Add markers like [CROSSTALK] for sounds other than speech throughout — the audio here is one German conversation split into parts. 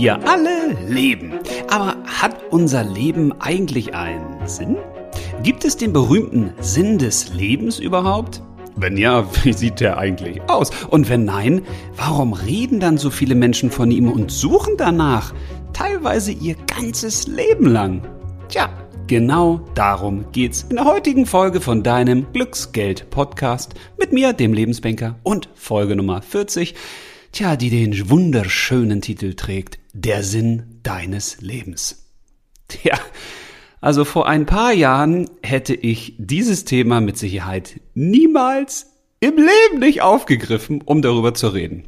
Wir alle leben. Aber hat unser Leben eigentlich einen Sinn? Gibt es den berühmten Sinn des Lebens überhaupt? Wenn ja, [LAUGHS] wie sieht der eigentlich aus? Und wenn nein, warum reden dann so viele Menschen von ihm und suchen danach? Teilweise ihr ganzes Leben lang. Tja, genau darum geht's in der heutigen Folge von deinem Glücksgeld-Podcast mit mir, dem Lebensbanker, und Folge Nummer 40. Tja, die den wunderschönen Titel trägt, Der Sinn deines Lebens. Tja, also vor ein paar Jahren hätte ich dieses Thema mit Sicherheit niemals im Leben nicht aufgegriffen, um darüber zu reden.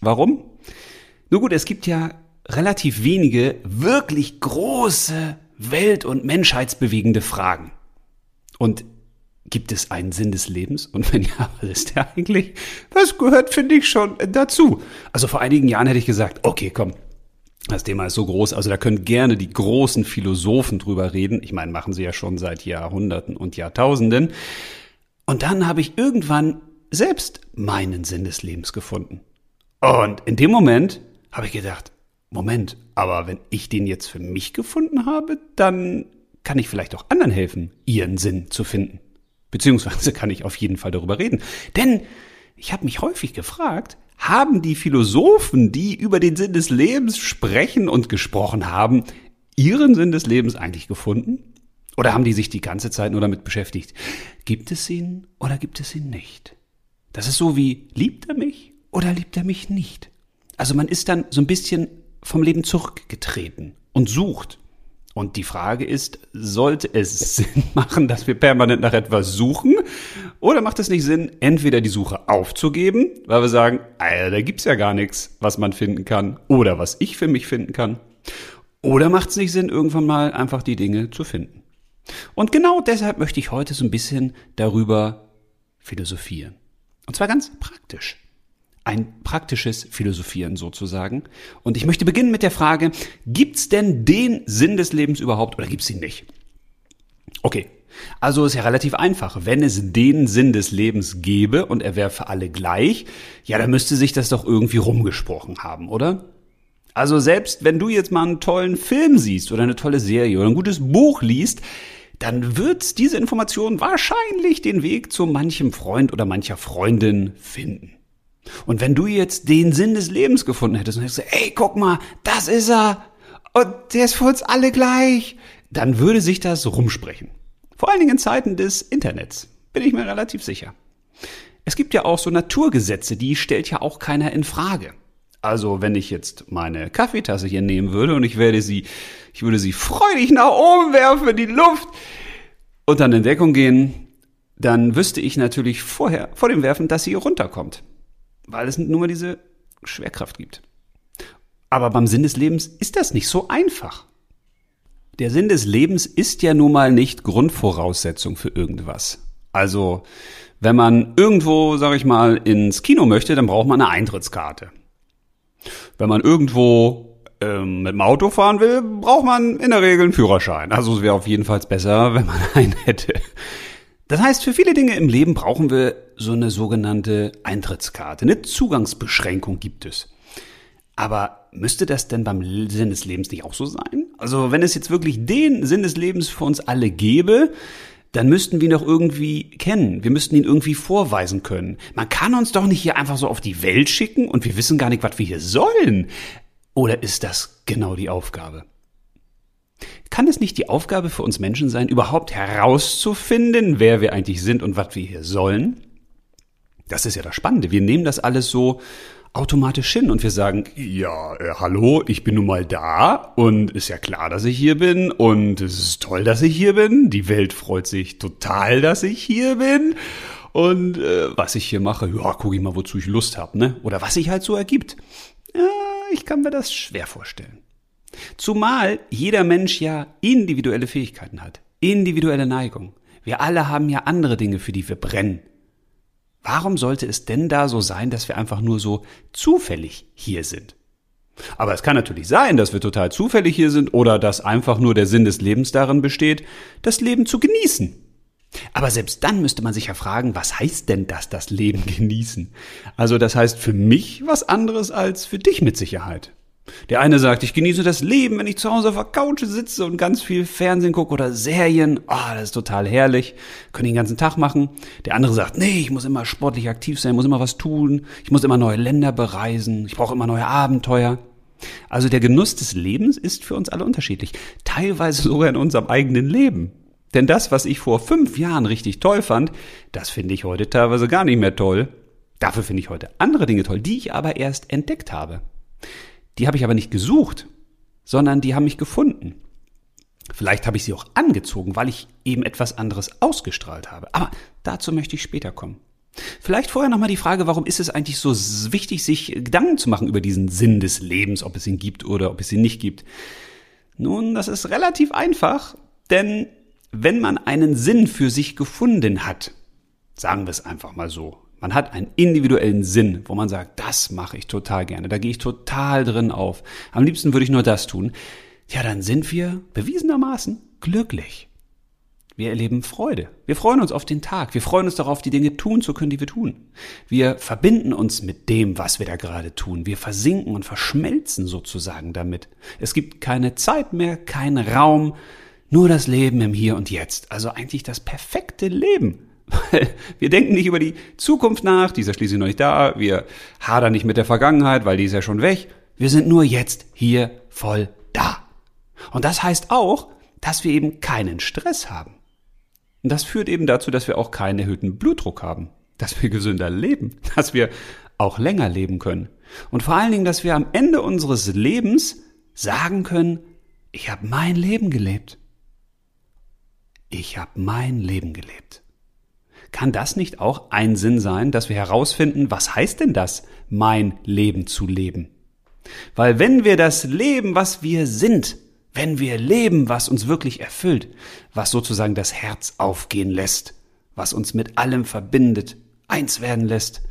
Warum? Nur gut, es gibt ja relativ wenige wirklich große welt- und menschheitsbewegende Fragen. Und Gibt es einen Sinn des Lebens? Und wenn ja, was ist der eigentlich? Das gehört, finde ich, schon dazu. Also vor einigen Jahren hätte ich gesagt, okay, komm, das Thema ist so groß, also da können gerne die großen Philosophen drüber reden. Ich meine, machen sie ja schon seit Jahrhunderten und Jahrtausenden. Und dann habe ich irgendwann selbst meinen Sinn des Lebens gefunden. Und in dem Moment habe ich gedacht, Moment, aber wenn ich den jetzt für mich gefunden habe, dann kann ich vielleicht auch anderen helfen, ihren Sinn zu finden. Beziehungsweise kann ich auf jeden Fall darüber reden. Denn ich habe mich häufig gefragt, haben die Philosophen, die über den Sinn des Lebens sprechen und gesprochen haben, ihren Sinn des Lebens eigentlich gefunden? Oder haben die sich die ganze Zeit nur damit beschäftigt? Gibt es ihn oder gibt es ihn nicht? Das ist so wie, liebt er mich oder liebt er mich nicht? Also man ist dann so ein bisschen vom Leben zurückgetreten und sucht. Und die Frage ist, sollte es [LAUGHS] Sinn machen, dass wir permanent nach etwas suchen? Oder macht es nicht Sinn, entweder die Suche aufzugeben, weil wir sagen, Alter, da gibt's ja gar nichts, was man finden kann oder was ich für mich finden kann? Oder macht es nicht Sinn, irgendwann mal einfach die Dinge zu finden? Und genau deshalb möchte ich heute so ein bisschen darüber philosophieren. Und zwar ganz praktisch ein praktisches Philosophieren sozusagen. Und ich möchte beginnen mit der Frage, gibt's denn den Sinn des Lebens überhaupt oder gibt's ihn nicht? Okay, also ist ja relativ einfach. Wenn es den Sinn des Lebens gäbe und er wäre für alle gleich, ja, dann müsste sich das doch irgendwie rumgesprochen haben, oder? Also selbst wenn du jetzt mal einen tollen Film siehst oder eine tolle Serie oder ein gutes Buch liest, dann wird diese Information wahrscheinlich den Weg zu manchem Freund oder mancher Freundin finden. Und wenn du jetzt den Sinn des Lebens gefunden hättest und hättest gesagt, ey, guck mal, das ist er und der ist für uns alle gleich, dann würde sich das rumsprechen. Vor allen Dingen in Zeiten des Internets, bin ich mir relativ sicher. Es gibt ja auch so Naturgesetze, die stellt ja auch keiner in Frage. Also, wenn ich jetzt meine Kaffeetasse hier nehmen würde und ich werde sie, ich würde sie freudig nach oben werfen in die Luft und dann in Deckung gehen, dann wüsste ich natürlich vorher, vor dem Werfen, dass sie runterkommt weil es nur diese Schwerkraft gibt. Aber beim Sinn des Lebens ist das nicht so einfach. Der Sinn des Lebens ist ja nun mal nicht Grundvoraussetzung für irgendwas. Also, wenn man irgendwo, sag ich mal, ins Kino möchte, dann braucht man eine Eintrittskarte. Wenn man irgendwo ähm, mit dem Auto fahren will, braucht man in der Regel einen Führerschein. Also es wäre auf jeden Fall besser, [LAUGHS] wenn man einen hätte. Das heißt, für viele Dinge im Leben brauchen wir so eine sogenannte Eintrittskarte. Eine Zugangsbeschränkung gibt es. Aber müsste das denn beim Sinn des Lebens nicht auch so sein? Also wenn es jetzt wirklich den Sinn des Lebens für uns alle gäbe, dann müssten wir ihn doch irgendwie kennen. Wir müssten ihn irgendwie vorweisen können. Man kann uns doch nicht hier einfach so auf die Welt schicken und wir wissen gar nicht, was wir hier sollen. Oder ist das genau die Aufgabe? Kann es nicht die Aufgabe für uns Menschen sein, überhaupt herauszufinden, wer wir eigentlich sind und was wir hier sollen? Das ist ja das Spannende. Wir nehmen das alles so automatisch hin und wir sagen, ja, äh, hallo, ich bin nun mal da und ist ja klar, dass ich hier bin und es ist toll, dass ich hier bin. Die Welt freut sich total, dass ich hier bin. Und äh, was ich hier mache, ja, guck ich mal, wozu ich Lust habe, ne? Oder was sich halt so ergibt. Ja, ich kann mir das schwer vorstellen. Zumal jeder Mensch ja individuelle Fähigkeiten hat, individuelle Neigung. Wir alle haben ja andere Dinge, für die wir brennen. Warum sollte es denn da so sein, dass wir einfach nur so zufällig hier sind? Aber es kann natürlich sein, dass wir total zufällig hier sind oder dass einfach nur der Sinn des Lebens darin besteht, das Leben zu genießen. Aber selbst dann müsste man sich ja fragen, was heißt denn das, das Leben genießen? Also das heißt für mich was anderes als für dich mit Sicherheit. Der eine sagt, ich genieße das Leben, wenn ich zu Hause auf der Couch sitze und ganz viel Fernsehen gucke oder Serien. Oh, das ist total herrlich. Können den ganzen Tag machen. Der andere sagt, nee, ich muss immer sportlich aktiv sein, muss immer was tun. Ich muss immer neue Länder bereisen. Ich brauche immer neue Abenteuer. Also der Genuss des Lebens ist für uns alle unterschiedlich. Teilweise sogar in unserem eigenen Leben. Denn das, was ich vor fünf Jahren richtig toll fand, das finde ich heute teilweise gar nicht mehr toll. Dafür finde ich heute andere Dinge toll, die ich aber erst entdeckt habe. Die habe ich aber nicht gesucht, sondern die haben mich gefunden. Vielleicht habe ich sie auch angezogen, weil ich eben etwas anderes ausgestrahlt habe. Aber dazu möchte ich später kommen. Vielleicht vorher nochmal die Frage, warum ist es eigentlich so wichtig, sich Gedanken zu machen über diesen Sinn des Lebens, ob es ihn gibt oder ob es ihn nicht gibt? Nun, das ist relativ einfach, denn wenn man einen Sinn für sich gefunden hat, sagen wir es einfach mal so, man hat einen individuellen Sinn, wo man sagt, das mache ich total gerne, da gehe ich total drin auf. Am liebsten würde ich nur das tun. Ja, dann sind wir bewiesenermaßen glücklich. Wir erleben Freude. Wir freuen uns auf den Tag. Wir freuen uns darauf, die Dinge tun zu können, die wir tun. Wir verbinden uns mit dem, was wir da gerade tun. Wir versinken und verschmelzen sozusagen damit. Es gibt keine Zeit mehr, keinen Raum, nur das Leben im Hier und Jetzt. Also eigentlich das perfekte Leben. Wir denken nicht über die Zukunft nach, die ist ja schließlich noch nicht da. Wir hadern nicht mit der Vergangenheit, weil die ist ja schon weg. Wir sind nur jetzt hier voll da. Und das heißt auch, dass wir eben keinen Stress haben. Und das führt eben dazu, dass wir auch keinen erhöhten Blutdruck haben, dass wir gesünder leben, [LAUGHS] dass wir auch länger leben können. Und vor allen Dingen, dass wir am Ende unseres Lebens sagen können, ich habe mein Leben gelebt. Ich habe mein Leben gelebt. Kann das nicht auch ein Sinn sein, dass wir herausfinden, was heißt denn das, mein Leben zu leben? Weil wenn wir das Leben, was wir sind, wenn wir leben, was uns wirklich erfüllt, was sozusagen das Herz aufgehen lässt, was uns mit allem verbindet, eins werden lässt,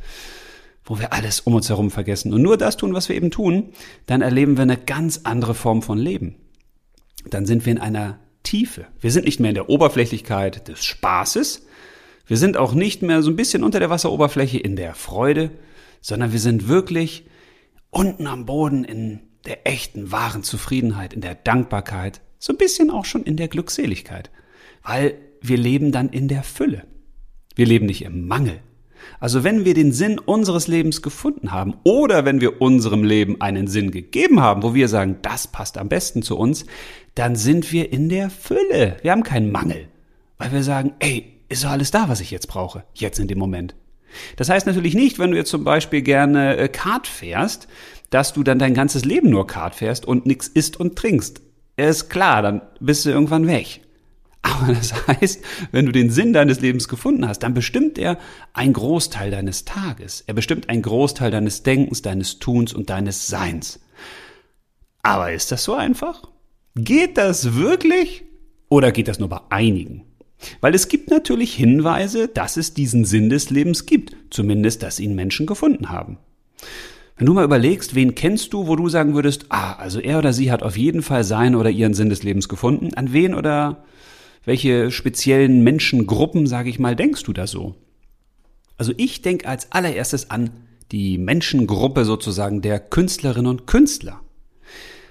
wo wir alles um uns herum vergessen und nur das tun, was wir eben tun, dann erleben wir eine ganz andere Form von Leben. Dann sind wir in einer Tiefe. Wir sind nicht mehr in der Oberflächlichkeit des Spaßes, wir sind auch nicht mehr so ein bisschen unter der Wasseroberfläche in der Freude, sondern wir sind wirklich unten am Boden in der echten, wahren Zufriedenheit, in der Dankbarkeit, so ein bisschen auch schon in der Glückseligkeit, weil wir leben dann in der Fülle. Wir leben nicht im Mangel. Also wenn wir den Sinn unseres Lebens gefunden haben oder wenn wir unserem Leben einen Sinn gegeben haben, wo wir sagen, das passt am besten zu uns, dann sind wir in der Fülle. Wir haben keinen Mangel, weil wir sagen, ey, ist doch alles da, was ich jetzt brauche, jetzt in dem Moment. Das heißt natürlich nicht, wenn du jetzt zum Beispiel gerne äh, Kart fährst, dass du dann dein ganzes Leben nur Kart fährst und nichts isst und trinkst. Ist klar, dann bist du irgendwann weg. [LAUGHS] Aber das heißt, wenn du den Sinn deines Lebens gefunden hast, dann bestimmt er ein Großteil deines Tages. Er bestimmt ein Großteil deines Denkens, deines Tuns und deines Seins. Aber ist das so einfach? Geht das wirklich? Oder geht das nur bei einigen? Weil es gibt natürlich Hinweise, dass es diesen Sinn des Lebens gibt, zumindest, dass ihn Menschen gefunden haben. Wenn du mal überlegst, wen kennst du, wo du sagen würdest, ah, also er oder sie hat auf jeden Fall seinen oder ihren Sinn des Lebens gefunden, an wen oder welche speziellen Menschengruppen, sage ich mal, denkst du da so? Also ich denke als allererstes an die Menschengruppe sozusagen der Künstlerinnen und Künstler.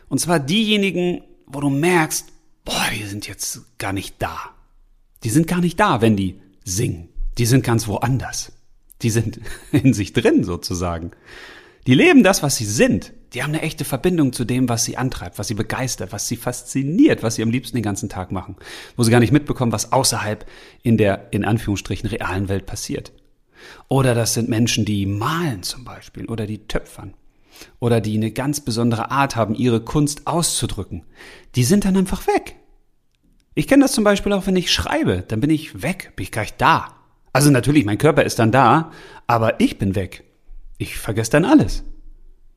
Und zwar diejenigen, wo du merkst, boah, die sind jetzt gar nicht da. Die sind gar nicht da, wenn die singen. Die sind ganz woanders. Die sind [LAUGHS] in sich drin sozusagen. Die leben das, was sie sind. Die haben eine echte Verbindung zu dem, was sie antreibt, was sie begeistert, was sie fasziniert, was sie am liebsten den ganzen Tag machen. Wo sie gar nicht mitbekommen, was außerhalb in der, in Anführungsstrichen, realen Welt passiert. Oder das sind Menschen, die malen zum Beispiel oder die töpfern. Oder die eine ganz besondere Art haben, ihre Kunst auszudrücken. Die sind dann einfach weg. Ich kenne das zum Beispiel auch, wenn ich schreibe, dann bin ich weg, bin ich gleich da. Also natürlich, mein Körper ist dann da, aber ich bin weg. Ich vergesse dann alles.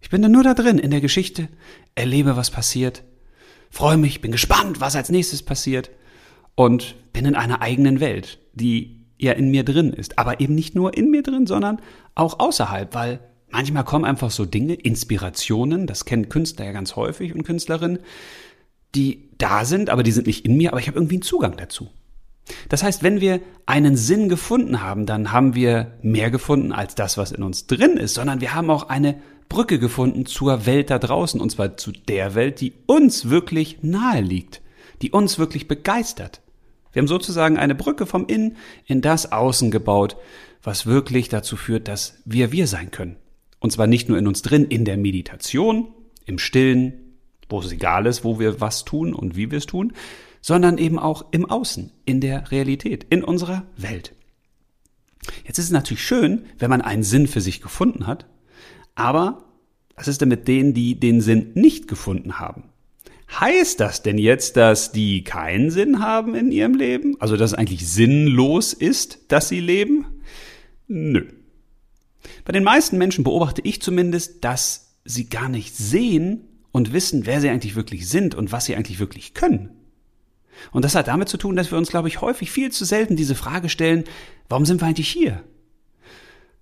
Ich bin dann nur da drin in der Geschichte, erlebe, was passiert, freue mich, bin gespannt, was als nächstes passiert und bin in einer eigenen Welt, die ja in mir drin ist. Aber eben nicht nur in mir drin, sondern auch außerhalb, weil manchmal kommen einfach so Dinge, Inspirationen, das kennen Künstler ja ganz häufig und Künstlerinnen, die da sind, aber die sind nicht in mir, aber ich habe irgendwie einen Zugang dazu. Das heißt, wenn wir einen Sinn gefunden haben, dann haben wir mehr gefunden als das, was in uns drin ist, sondern wir haben auch eine Brücke gefunden zur Welt da draußen, und zwar zu der Welt, die uns wirklich nahe liegt, die uns wirklich begeistert. Wir haben sozusagen eine Brücke vom Innen in das Außen gebaut, was wirklich dazu führt, dass wir wir sein können. Und zwar nicht nur in uns drin, in der Meditation, im Stillen, wo es egal ist, wo wir was tun und wie wir es tun, sondern eben auch im Außen, in der Realität, in unserer Welt. Jetzt ist es natürlich schön, wenn man einen Sinn für sich gefunden hat, aber was ist denn mit denen, die den Sinn nicht gefunden haben? Heißt das denn jetzt, dass die keinen Sinn haben in ihrem Leben? Also dass es eigentlich sinnlos ist, dass sie leben? Nö. Bei den meisten Menschen beobachte ich zumindest, dass sie gar nicht sehen und wissen, wer sie eigentlich wirklich sind und was sie eigentlich wirklich können. Und das hat damit zu tun, dass wir uns, glaube ich, häufig viel zu selten diese Frage stellen, warum sind wir eigentlich hier?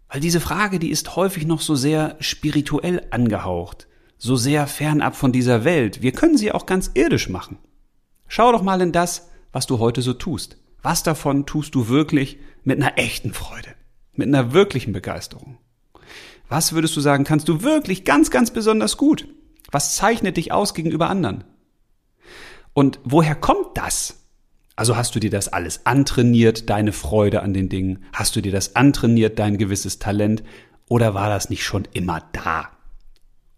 Weil diese Frage, die ist häufig noch so sehr spirituell angehaucht, so sehr fernab von dieser Welt. Wir können sie auch ganz irdisch machen. Schau doch mal in das, was du heute so tust. Was davon tust du wirklich mit einer echten Freude, mit einer wirklichen Begeisterung? Was würdest du sagen, kannst du wirklich ganz, ganz besonders gut? Was zeichnet dich aus gegenüber anderen? Und woher kommt das? Also hast du dir das alles antrainiert, deine Freude an den Dingen? Hast du dir das antrainiert, dein gewisses Talent? Oder war das nicht schon immer da?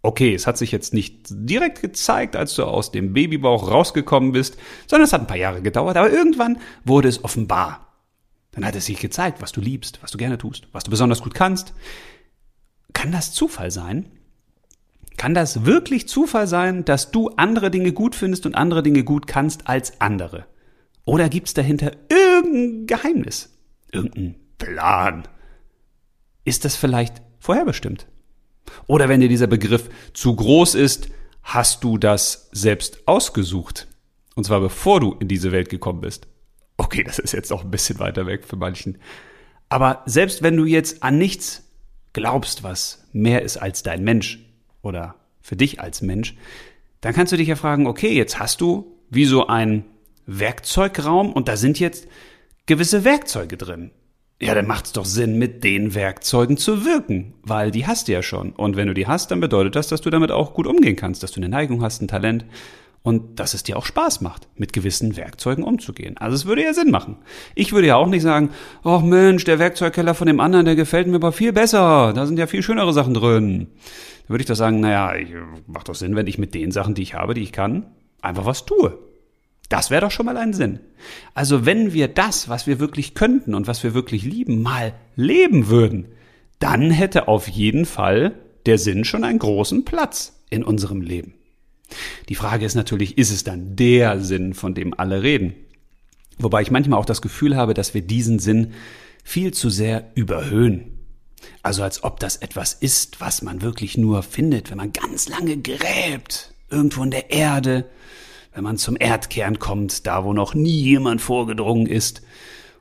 Okay, es hat sich jetzt nicht direkt gezeigt, als du aus dem Babybauch rausgekommen bist, sondern es hat ein paar Jahre gedauert, aber irgendwann wurde es offenbar. Dann hat es sich gezeigt, was du liebst, was du gerne tust, was du besonders gut kannst. Kann das Zufall sein? Kann das wirklich Zufall sein, dass du andere Dinge gut findest und andere Dinge gut kannst als andere? Oder gibt's dahinter irgendein Geheimnis? Irgendein Plan? Ist das vielleicht vorherbestimmt? Oder wenn dir dieser Begriff zu groß ist, hast du das selbst ausgesucht? Und zwar bevor du in diese Welt gekommen bist. Okay, das ist jetzt auch ein bisschen weiter weg für manchen. Aber selbst wenn du jetzt an nichts glaubst, was mehr ist als dein Mensch, oder für dich als Mensch, dann kannst du dich ja fragen, okay, jetzt hast du wie so ein Werkzeugraum und da sind jetzt gewisse Werkzeuge drin. Ja, dann macht es doch Sinn, mit den Werkzeugen zu wirken, weil die hast du ja schon. Und wenn du die hast, dann bedeutet das, dass du damit auch gut umgehen kannst, dass du eine Neigung hast, ein Talent und dass es dir auch Spaß macht, mit gewissen Werkzeugen umzugehen. Also es würde ja Sinn machen. Ich würde ja auch nicht sagen, ach Mensch, der Werkzeugkeller von dem anderen, der gefällt mir aber viel besser. Da sind ja viel schönere Sachen drin. Würde ich doch sagen, naja, macht doch Sinn, wenn ich mit den Sachen, die ich habe, die ich kann, einfach was tue. Das wäre doch schon mal ein Sinn. Also wenn wir das, was wir wirklich könnten und was wir wirklich lieben, mal leben würden, dann hätte auf jeden Fall der Sinn schon einen großen Platz in unserem Leben. Die Frage ist natürlich, ist es dann der Sinn, von dem alle reden? Wobei ich manchmal auch das Gefühl habe, dass wir diesen Sinn viel zu sehr überhöhen. Also als ob das etwas ist, was man wirklich nur findet, wenn man ganz lange gräbt, irgendwo in der Erde, wenn man zum Erdkern kommt, da wo noch nie jemand vorgedrungen ist,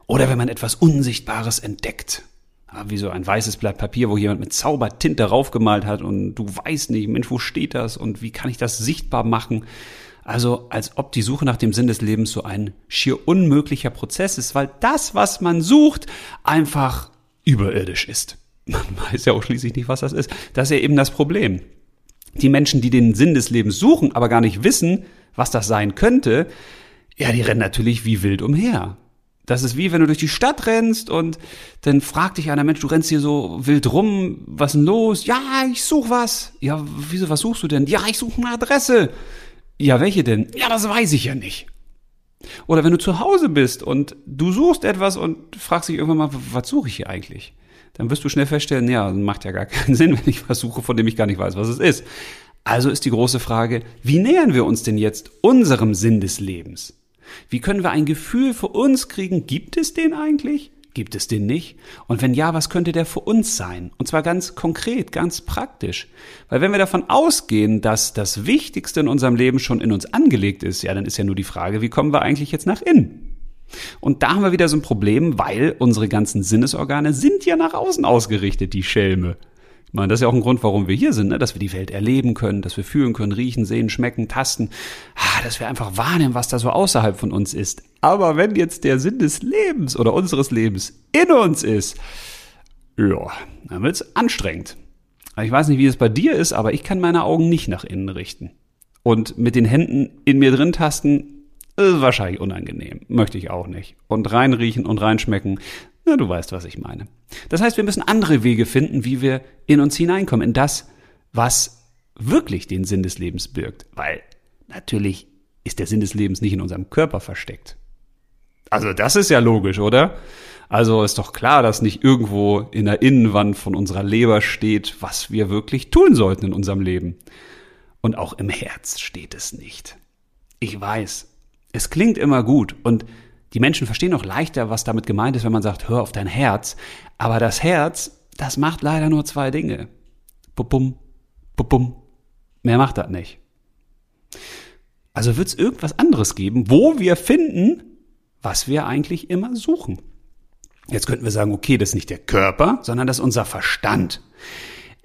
oder wenn man etwas Unsichtbares entdeckt, wie so ein weißes Blatt Papier, wo jemand mit Zaubertinte raufgemalt hat und du weißt nicht, Mensch, wo steht das und wie kann ich das sichtbar machen? Also als ob die Suche nach dem Sinn des Lebens so ein schier unmöglicher Prozess ist, weil das, was man sucht, einfach überirdisch ist. Man weiß ja auch schließlich nicht, was das ist. Das ist ja eben das Problem. Die Menschen, die den Sinn des Lebens suchen, aber gar nicht wissen, was das sein könnte, ja, die rennen natürlich wie wild umher. Das ist wie wenn du durch die Stadt rennst und dann fragt dich einer, Mensch, du rennst hier so wild rum, was denn los? Ja, ich such was. Ja, wieso, was suchst du denn? Ja, ich suche eine Adresse. Ja, welche denn? Ja, das weiß ich ja nicht. Oder wenn du zu Hause bist und du suchst etwas und fragst dich irgendwann mal, was suche ich hier eigentlich? Dann wirst du schnell feststellen, ja, macht ja gar keinen [LAUGHS] Sinn, wenn ich was suche, von dem ich gar nicht weiß, was es ist. Also ist die große Frage, wie nähern wir uns denn jetzt unserem Sinn des Lebens? Wie können wir ein Gefühl für uns kriegen? Gibt es den eigentlich? Gibt es den nicht? Und wenn ja, was könnte der für uns sein? Und zwar ganz konkret, ganz praktisch. Weil wenn wir davon ausgehen, dass das Wichtigste in unserem Leben schon in uns angelegt ist, ja, dann ist ja nur die Frage, wie kommen wir eigentlich jetzt nach innen? Und da haben wir wieder so ein Problem, weil unsere ganzen Sinnesorgane sind ja nach außen ausgerichtet, die Schelme. Ich meine, das ist ja auch ein Grund, warum wir hier sind, ne? dass wir die Welt erleben können, dass wir fühlen können, riechen, sehen, schmecken, tasten, ah, dass wir einfach wahrnehmen, was da so außerhalb von uns ist. Aber wenn jetzt der Sinn des Lebens oder unseres Lebens in uns ist, ja, dann wird's anstrengend. Ich weiß nicht, wie es bei dir ist, aber ich kann meine Augen nicht nach innen richten. Und mit den Händen in mir drin tasten, ist wahrscheinlich unangenehm. Möchte ich auch nicht. Und reinriechen und reinschmecken, na, du weißt, was ich meine. Das heißt, wir müssen andere Wege finden, wie wir in uns hineinkommen, in das, was wirklich den Sinn des Lebens birgt. Weil natürlich ist der Sinn des Lebens nicht in unserem Körper versteckt. Also das ist ja logisch, oder? Also ist doch klar, dass nicht irgendwo in der Innenwand von unserer Leber steht, was wir wirklich tun sollten in unserem Leben. Und auch im Herz steht es nicht. Ich weiß, es klingt immer gut und die Menschen verstehen auch leichter, was damit gemeint ist, wenn man sagt, hör auf dein Herz. Aber das Herz, das macht leider nur zwei Dinge. Bum, bum, Mehr macht das nicht. Also wird es irgendwas anderes geben, wo wir finden, was wir eigentlich immer suchen. Jetzt könnten wir sagen, okay, das ist nicht der Körper, sondern das ist unser Verstand.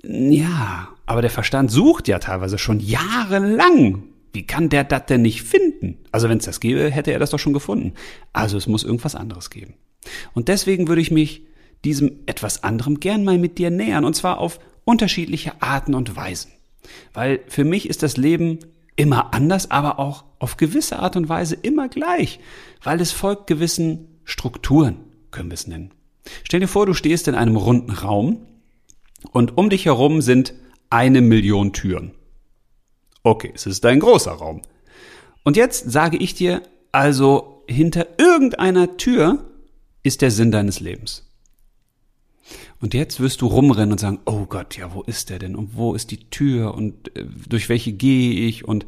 Ja, aber der Verstand sucht ja teilweise schon jahrelang wie kann der das denn nicht finden? Also wenn es das gäbe, hätte er das doch schon gefunden. Also es muss irgendwas anderes geben. Und deswegen würde ich mich diesem etwas anderem gern mal mit dir nähern, und zwar auf unterschiedliche Arten und Weisen. Weil für mich ist das Leben immer anders, aber auch auf gewisse Art und Weise immer gleich, weil es folgt gewissen Strukturen, können wir es nennen. Stell dir vor, du stehst in einem runden Raum und um dich herum sind eine Million Türen. Okay, es ist ein großer Raum. Und jetzt sage ich dir, also hinter irgendeiner Tür ist der Sinn deines Lebens. Und jetzt wirst du rumrennen und sagen, oh Gott, ja, wo ist der denn? Und wo ist die Tür? Und äh, durch welche gehe ich? Und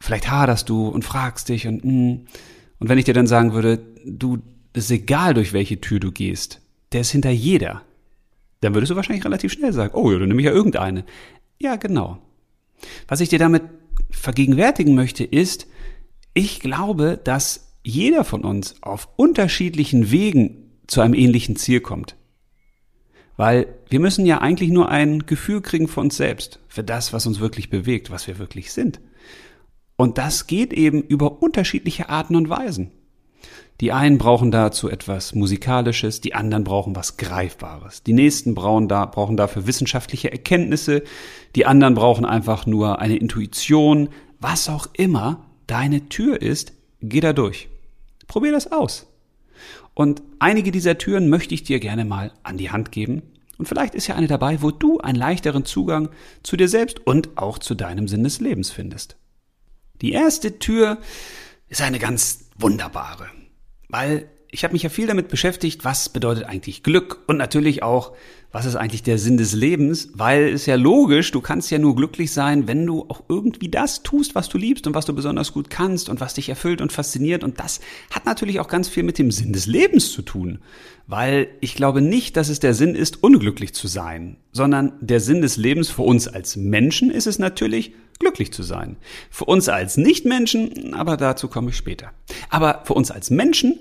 vielleicht haderst du und fragst dich und, mm. und wenn ich dir dann sagen würde, du, es ist egal, durch welche Tür du gehst, der ist hinter jeder, dann würdest du wahrscheinlich relativ schnell sagen, oh ja, dann nehme ich ja irgendeine. Ja, genau. Was ich dir damit vergegenwärtigen möchte, ist, ich glaube, dass jeder von uns auf unterschiedlichen Wegen zu einem ähnlichen Ziel kommt. Weil wir müssen ja eigentlich nur ein Gefühl kriegen für uns selbst, für das, was uns wirklich bewegt, was wir wirklich sind. Und das geht eben über unterschiedliche Arten und Weisen. Die einen brauchen dazu etwas Musikalisches, die anderen brauchen was Greifbares. Die nächsten brauchen, da, brauchen dafür wissenschaftliche Erkenntnisse, die anderen brauchen einfach nur eine Intuition. Was auch immer deine Tür ist, geh da durch. Probier das aus. Und einige dieser Türen möchte ich dir gerne mal an die Hand geben. Und vielleicht ist ja eine dabei, wo du einen leichteren Zugang zu dir selbst und auch zu deinem Sinn des Lebens findest. Die erste Tür ist eine ganz wunderbare weil ich habe mich ja viel damit beschäftigt, was bedeutet eigentlich Glück und natürlich auch, was ist eigentlich der Sinn des Lebens, weil es ja logisch, du kannst ja nur glücklich sein, wenn du auch irgendwie das tust, was du liebst und was du besonders gut kannst und was dich erfüllt und fasziniert und das hat natürlich auch ganz viel mit dem Sinn des Lebens zu tun, weil ich glaube nicht, dass es der Sinn ist, unglücklich zu sein, sondern der Sinn des Lebens für uns als Menschen ist es natürlich, glücklich zu sein. Für uns als Nichtmenschen, aber dazu komme ich später. Aber für uns als Menschen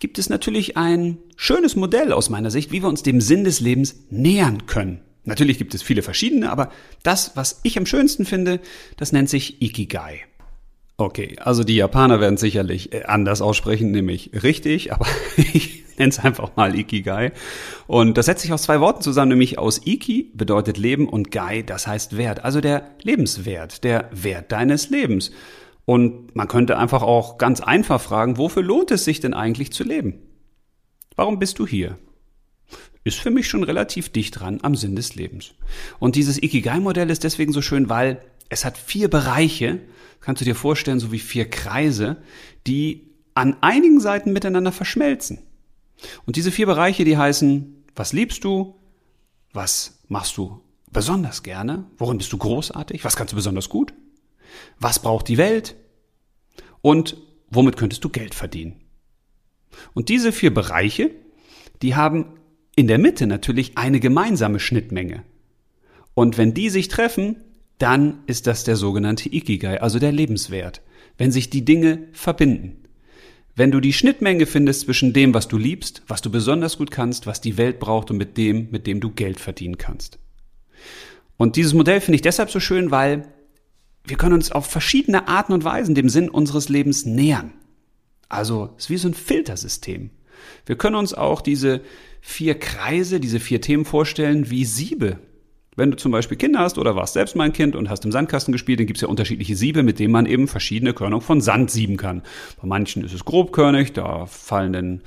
gibt es natürlich ein schönes Modell aus meiner Sicht, wie wir uns dem Sinn des Lebens nähern können. Natürlich gibt es viele verschiedene, aber das, was ich am schönsten finde, das nennt sich Ikigai. Okay, also die Japaner werden sicherlich äh, anders aussprechen, nämlich richtig, aber [LAUGHS] ich nenne es einfach mal Ikigai. Und das setzt sich aus zwei Worten zusammen, nämlich aus Iki bedeutet Leben und Gai, das heißt Wert, also der Lebenswert, der Wert deines Lebens. Und man könnte einfach auch ganz einfach fragen, wofür lohnt es sich denn eigentlich zu leben? Warum bist du hier? Ist für mich schon relativ dicht dran am Sinn des Lebens. Und dieses Ikigai-Modell ist deswegen so schön, weil es hat vier Bereiche, kannst du dir vorstellen, so wie vier Kreise, die an einigen Seiten miteinander verschmelzen. Und diese vier Bereiche, die heißen, was liebst du? Was machst du besonders gerne? Worin bist du großartig? Was kannst du besonders gut? Was braucht die Welt? Und womit könntest du Geld verdienen? Und diese vier Bereiche, die haben in der Mitte natürlich eine gemeinsame Schnittmenge. Und wenn die sich treffen, dann ist das der sogenannte Ikigai, also der Lebenswert, wenn sich die Dinge verbinden. Wenn du die Schnittmenge findest zwischen dem, was du liebst, was du besonders gut kannst, was die Welt braucht und mit dem, mit dem du Geld verdienen kannst. Und dieses Modell finde ich deshalb so schön, weil wir können uns auf verschiedene Arten und Weisen dem Sinn unseres Lebens nähern. Also es ist wie so ein Filtersystem. Wir können uns auch diese vier Kreise, diese vier Themen vorstellen wie Siebe. Wenn du zum Beispiel Kinder hast oder warst selbst mein Kind und hast im Sandkasten gespielt, dann gibt es ja unterschiedliche Siebe, mit denen man eben verschiedene Körnung von Sand sieben kann. Bei manchen ist es grobkörnig, da fallen dann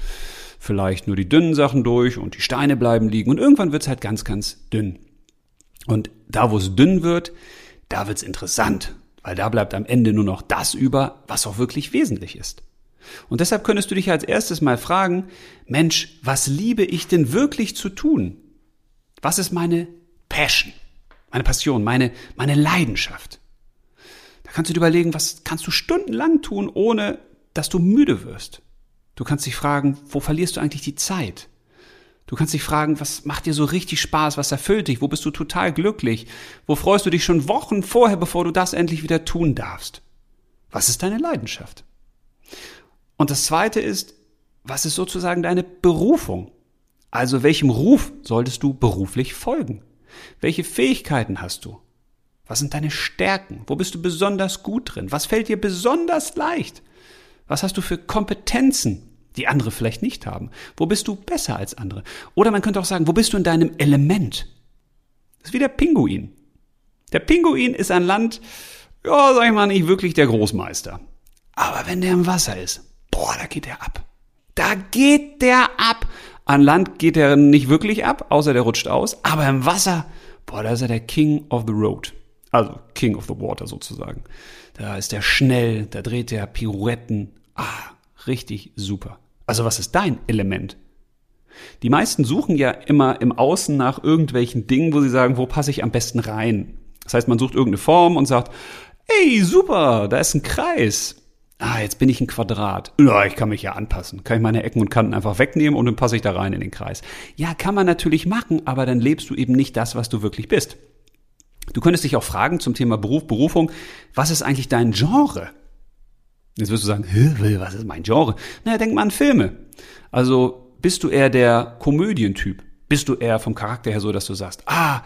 vielleicht nur die dünnen Sachen durch und die Steine bleiben liegen und irgendwann wird es halt ganz, ganz dünn. Und da, wo es dünn wird, da wird es interessant, weil da bleibt am Ende nur noch das über, was auch wirklich wesentlich ist. Und deshalb könntest du dich als erstes mal fragen, Mensch, was liebe ich denn wirklich zu tun? Was ist meine Passion, meine Passion, meine, meine Leidenschaft? Da kannst du dir überlegen, was kannst du stundenlang tun, ohne dass du müde wirst? Du kannst dich fragen, wo verlierst du eigentlich die Zeit? Du kannst dich fragen, was macht dir so richtig Spaß, was erfüllt dich, wo bist du total glücklich, wo freust du dich schon Wochen vorher, bevor du das endlich wieder tun darfst? Was ist deine Leidenschaft? Und das Zweite ist, was ist sozusagen deine Berufung? Also welchem Ruf solltest du beruflich folgen? Welche Fähigkeiten hast du? Was sind deine Stärken? Wo bist du besonders gut drin? Was fällt dir besonders leicht? Was hast du für Kompetenzen, die andere vielleicht nicht haben? Wo bist du besser als andere? Oder man könnte auch sagen, wo bist du in deinem Element? Das ist wie der Pinguin. Der Pinguin ist an Land, ja, sag ich mal, nicht wirklich der Großmeister. Aber wenn der im Wasser ist, boah, da geht der ab. Da geht der ab. An Land geht er nicht wirklich ab, außer der rutscht aus. Aber im Wasser, boah, da ist er der King of the Road. Also King of the Water sozusagen. Da ist der schnell, da dreht der Pirouetten. Ah, richtig super. Also was ist dein Element? Die meisten suchen ja immer im Außen nach irgendwelchen Dingen, wo sie sagen, wo passe ich am besten rein? Das heißt, man sucht irgendeine Form und sagt, ey, super, da ist ein Kreis. Ah, jetzt bin ich ein Quadrat. Ja, ich kann mich ja anpassen. Kann ich meine Ecken und Kanten einfach wegnehmen und dann passe ich da rein in den Kreis. Ja, kann man natürlich machen, aber dann lebst du eben nicht das, was du wirklich bist. Du könntest dich auch fragen zum Thema Beruf, Berufung, was ist eigentlich dein Genre? Jetzt wirst du sagen, was ist mein Genre? Naja, denk mal an Filme. Also bist du eher der Komödientyp? Bist du eher vom Charakter her so, dass du sagst, ah,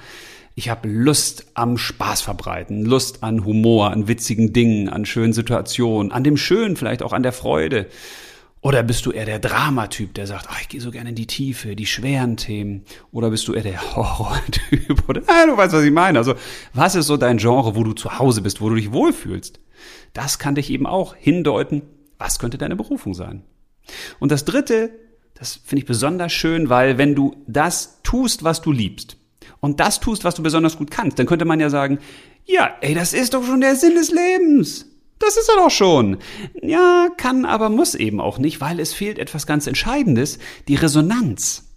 ich habe Lust am Spaß verbreiten, Lust an Humor, an witzigen Dingen, an schönen Situationen, an dem Schönen, vielleicht auch an der Freude. Oder bist du eher der Dramatyp, der sagt, oh, ich gehe so gerne in die Tiefe, die schweren Themen? Oder bist du eher der [LAUGHS] Horrortyp? Oder ah, du weißt, was ich meine. Also, was ist so dein Genre, wo du zu Hause bist, wo du dich wohlfühlst? Das kann dich eben auch hindeuten, was könnte deine Berufung sein. Und das Dritte, das finde ich besonders schön, weil wenn du das tust, was du liebst, und das tust, was du besonders gut kannst, dann könnte man ja sagen, ja, ey, das ist doch schon der Sinn des Lebens. Das ist er doch schon. Ja, kann, aber muss eben auch nicht, weil es fehlt etwas ganz Entscheidendes, die Resonanz.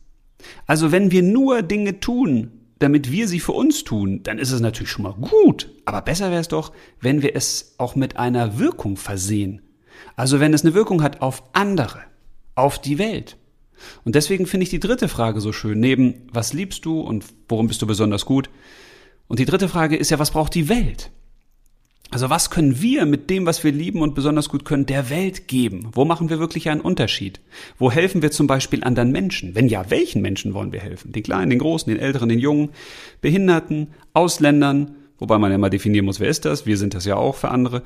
Also wenn wir nur Dinge tun, damit wir sie für uns tun, dann ist es natürlich schon mal gut. Aber besser wäre es doch, wenn wir es auch mit einer Wirkung versehen. Also wenn es eine Wirkung hat auf andere, auf die Welt. Und deswegen finde ich die dritte Frage so schön. Neben was liebst du und worum bist du besonders gut? Und die dritte Frage ist ja, was braucht die Welt? Also was können wir mit dem, was wir lieben und besonders gut können, der Welt geben? Wo machen wir wirklich einen Unterschied? Wo helfen wir zum Beispiel anderen Menschen? Wenn ja, welchen Menschen wollen wir helfen? Den Kleinen, den Großen, den Älteren, den Jungen, Behinderten, Ausländern, wobei man ja mal definieren muss, wer ist das? Wir sind das ja auch für andere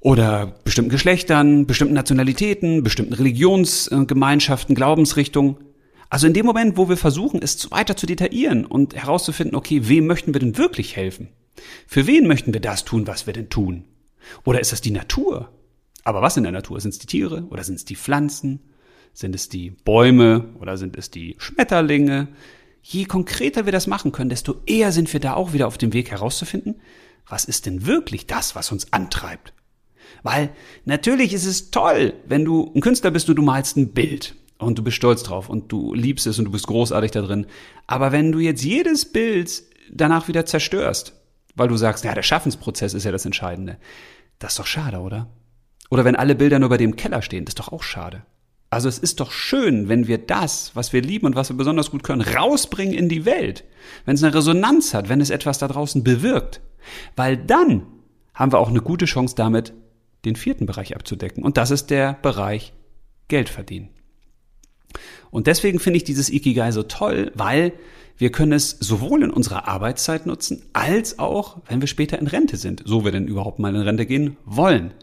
oder bestimmten Geschlechtern, bestimmten Nationalitäten, bestimmten Religionsgemeinschaften, Glaubensrichtungen. Also in dem Moment, wo wir versuchen, es weiter zu detaillieren und herauszufinden, okay, wem möchten wir denn wirklich helfen? Für wen möchten wir das tun, was wir denn tun? Oder ist das die Natur? Aber was in der Natur? Sind es die Tiere oder sind es die Pflanzen? Sind es die Bäume oder sind es die Schmetterlinge? Je konkreter wir das machen können, desto eher sind wir da auch wieder auf dem Weg herauszufinden, was ist denn wirklich das, was uns antreibt? Weil natürlich ist es toll, wenn du ein Künstler bist und du malst ein Bild und du bist stolz drauf und du liebst es und du bist großartig da drin. Aber wenn du jetzt jedes Bild danach wieder zerstörst, weil du sagst, ja, der Schaffensprozess ist ja das Entscheidende, das ist doch schade, oder? Oder wenn alle Bilder nur bei dem Keller stehen, das ist doch auch schade. Also es ist doch schön, wenn wir das, was wir lieben und was wir besonders gut können, rausbringen in die Welt. Wenn es eine Resonanz hat, wenn es etwas da draußen bewirkt. Weil dann haben wir auch eine gute Chance damit, den vierten Bereich abzudecken. Und das ist der Bereich Geld verdienen. Und deswegen finde ich dieses Ikigai so toll, weil wir können es sowohl in unserer Arbeitszeit nutzen, als auch, wenn wir später in Rente sind, so wir denn überhaupt mal in Rente gehen wollen.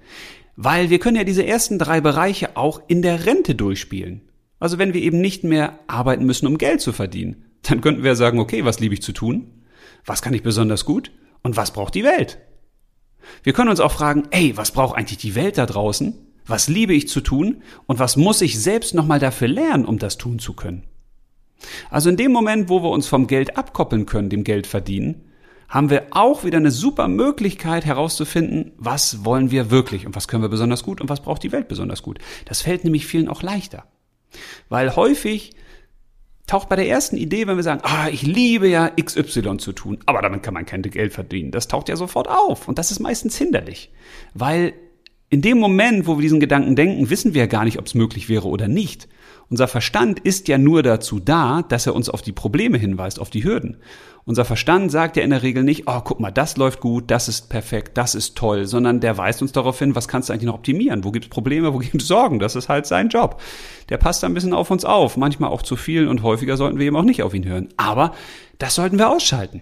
Weil wir können ja diese ersten drei Bereiche auch in der Rente durchspielen. Also wenn wir eben nicht mehr arbeiten müssen, um Geld zu verdienen, dann könnten wir sagen, okay, was liebe ich zu tun? Was kann ich besonders gut? Und was braucht die Welt? Wir können uns auch fragen, ey, was braucht eigentlich die Welt da draußen? Was liebe ich zu tun? Und was muss ich selbst nochmal dafür lernen, um das tun zu können? Also in dem Moment, wo wir uns vom Geld abkoppeln können, dem Geld verdienen, haben wir auch wieder eine super Möglichkeit herauszufinden, was wollen wir wirklich und was können wir besonders gut und was braucht die Welt besonders gut. Das fällt nämlich vielen auch leichter. Weil häufig taucht bei der ersten Idee, wenn wir sagen, ah, ich liebe ja XY zu tun, aber damit kann man kein Geld verdienen, das taucht ja sofort auf und das ist meistens hinderlich, weil in dem Moment, wo wir diesen Gedanken denken, wissen wir ja gar nicht, ob es möglich wäre oder nicht. Unser Verstand ist ja nur dazu da, dass er uns auf die Probleme hinweist, auf die Hürden. Unser Verstand sagt ja in der Regel nicht, oh, guck mal, das läuft gut, das ist perfekt, das ist toll, sondern der weist uns darauf hin, was kannst du eigentlich noch optimieren? Wo gibt's Probleme, wo [LAUGHS] gibt's Sorgen? Das ist halt sein Job. Der passt da ein bisschen auf uns auf, manchmal auch zu viel und häufiger sollten wir eben auch nicht auf ihn hören. Aber das sollten wir ausschalten.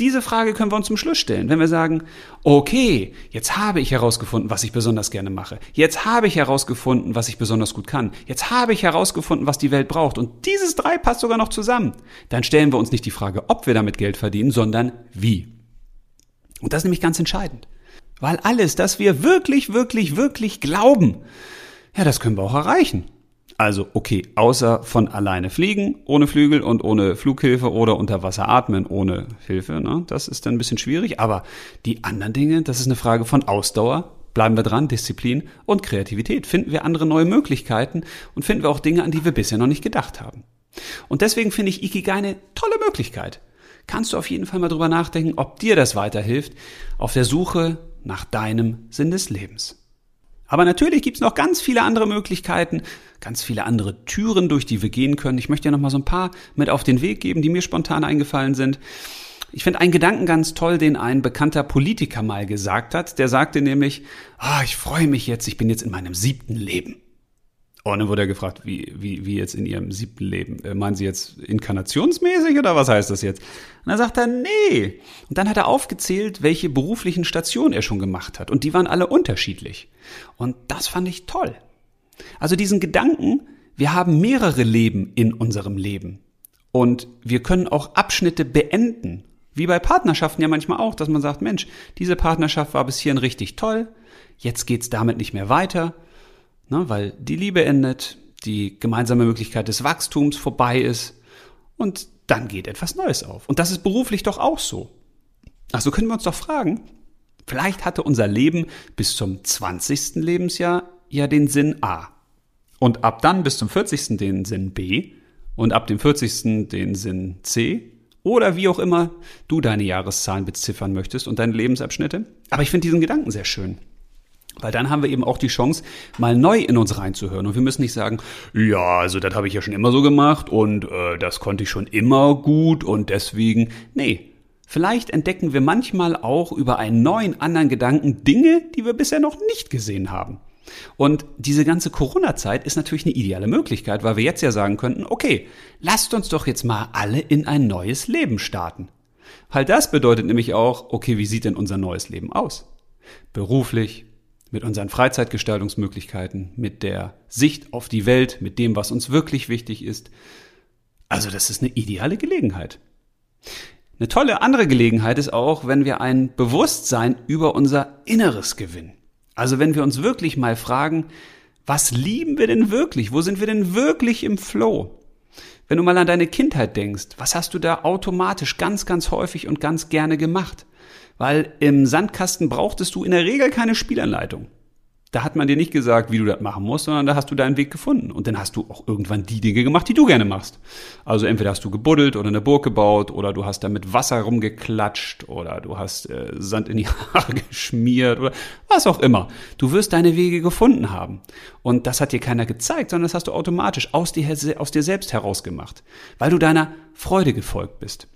Diese Frage können wir uns zum Schluss stellen, wenn wir sagen, okay, jetzt habe ich herausgefunden, was ich besonders gerne mache. Jetzt habe ich herausgefunden, was ich besonders gut kann. Jetzt habe ich herausgefunden, was die Welt braucht. Und dieses drei passt sogar noch zusammen. Dann stellen wir uns nicht die Frage, ob wir damit Geld verdienen, sondern wie. Und das ist nämlich ganz entscheidend. Weil alles, das wir wirklich, wirklich, wirklich glauben, ja, das können wir auch erreichen. Also okay, außer von alleine fliegen, ohne Flügel und ohne Flughilfe oder unter Wasser atmen ohne Hilfe. Ne? Das ist dann ein bisschen schwierig. Aber die anderen Dinge, das ist eine Frage von Ausdauer. Bleiben wir dran, Disziplin und Kreativität. Finden wir andere neue Möglichkeiten und finden wir auch Dinge, an die wir bisher noch nicht gedacht haben. Und deswegen finde ich Ikigai eine tolle Möglichkeit. Kannst du auf jeden Fall mal drüber nachdenken, ob dir das weiterhilft auf der Suche nach deinem Sinn des Lebens. Aber natürlich gibt's noch ganz viele andere Möglichkeiten, ganz viele andere Türen, durch die wir gehen können. Ich möchte ja noch mal so ein paar mit auf den Weg geben, die mir spontan eingefallen sind. Ich finde einen Gedanken ganz toll, den ein bekannter Politiker mal gesagt hat. Der sagte nämlich, ah, ich freue mich jetzt, ich bin jetzt in meinem siebten Leben. Und dann wurde er gefragt, wie, wie, wie jetzt in ihrem siebten Leben? Äh, meinen Sie jetzt inkarnationsmäßig oder was heißt das jetzt? Und dann sagt er, nee. Und dann hat er aufgezählt, welche beruflichen Stationen er schon gemacht hat. Und die waren alle unterschiedlich. Und das fand ich toll. Also diesen Gedanken, wir haben mehrere Leben in unserem Leben. Und wir können auch Abschnitte beenden. Wie bei Partnerschaften ja manchmal auch, dass man sagt, Mensch, diese Partnerschaft war bis hierhin richtig toll. Jetzt geht's damit nicht mehr weiter ne, weil die Liebe endet, die gemeinsame Möglichkeit des Wachstums vorbei ist und dann geht etwas Neues auf. Und das ist beruflich doch auch so. Ach, so können wir uns doch fragen, vielleicht hatte unser Leben bis zum 20. Lebensjahr ja den Sinn A. Und ab dann bis zum 40. den Sinn B und ab dem 40. den Sinn C oder wie auch immer du deine Jahreszahlen beziffern möchtest und deine Lebensabschnitte. Aber ich finde diesen Gedanken sehr schön. Weil dann haben wir eben auch die Chance, mal neu in uns reinzuhören. Und wir müssen nicht sagen, ja, also das habe ich ja schon immer so gemacht und äh, das konnte ich schon immer gut und deswegen. Nee. Vielleicht entdecken wir manchmal auch über einen neuen anderen Gedanken Dinge, die wir bisher noch nicht gesehen haben. Und diese ganze Corona-Zeit ist natürlich eine ideale Möglichkeit, weil wir jetzt ja sagen könnten, okay, lasst uns doch jetzt mal alle in ein neues Leben starten. Halt das bedeutet nämlich auch, okay, wie sieht denn unser neues Leben aus? Beruflich, mit unseren Freizeitgestaltungsmöglichkeiten, mit der Sicht auf die Welt, mit dem, was uns wirklich wichtig ist. Also das ist eine ideale Gelegenheit. Eine tolle andere Gelegenheit ist auch, wenn wir ein Bewusstsein über unser Inneres gewinnen. Also wenn wir uns wirklich mal fragen, was lieben wir denn wirklich? Wo sind wir denn wirklich im Flow? Wenn du mal an deine Kindheit denkst, was hast du da automatisch ganz, ganz häufig und ganz gerne gemacht? Weil im Sandkasten brauchtest du in der Regel keine Spielanleitung. Da hat man dir nicht gesagt, wie du das machen musst, sondern da hast du deinen Weg gefunden. Und dann hast du auch irgendwann die Dinge gemacht, die du gerne machst. Also entweder hast du gebuddelt oder eine Burg gebaut oder du hast da mit Wasser rumgeklatscht oder du hast äh, Sand in die [LAUGHS] Haare geschmiert oder was auch immer. Du wirst deine Wege gefunden haben. Und das hat dir keiner gezeigt, sondern das hast du automatisch aus dir, aus dir selbst herausgemacht, weil du deiner Freude gefolgt bist.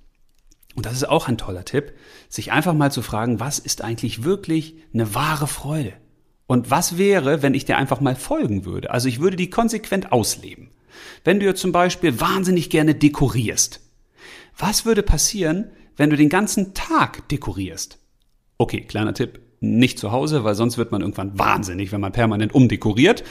Und das ist auch ein toller Tipp, sich einfach mal zu fragen, was ist eigentlich wirklich eine wahre Freude? Und was wäre, wenn ich dir einfach mal folgen würde? Also ich würde die konsequent ausleben. Wenn du jetzt zum Beispiel wahnsinnig gerne dekorierst, was würde passieren, wenn du den ganzen Tag dekorierst? Okay, kleiner Tipp, nicht zu Hause, weil sonst wird man irgendwann wahnsinnig, wenn man permanent umdekoriert,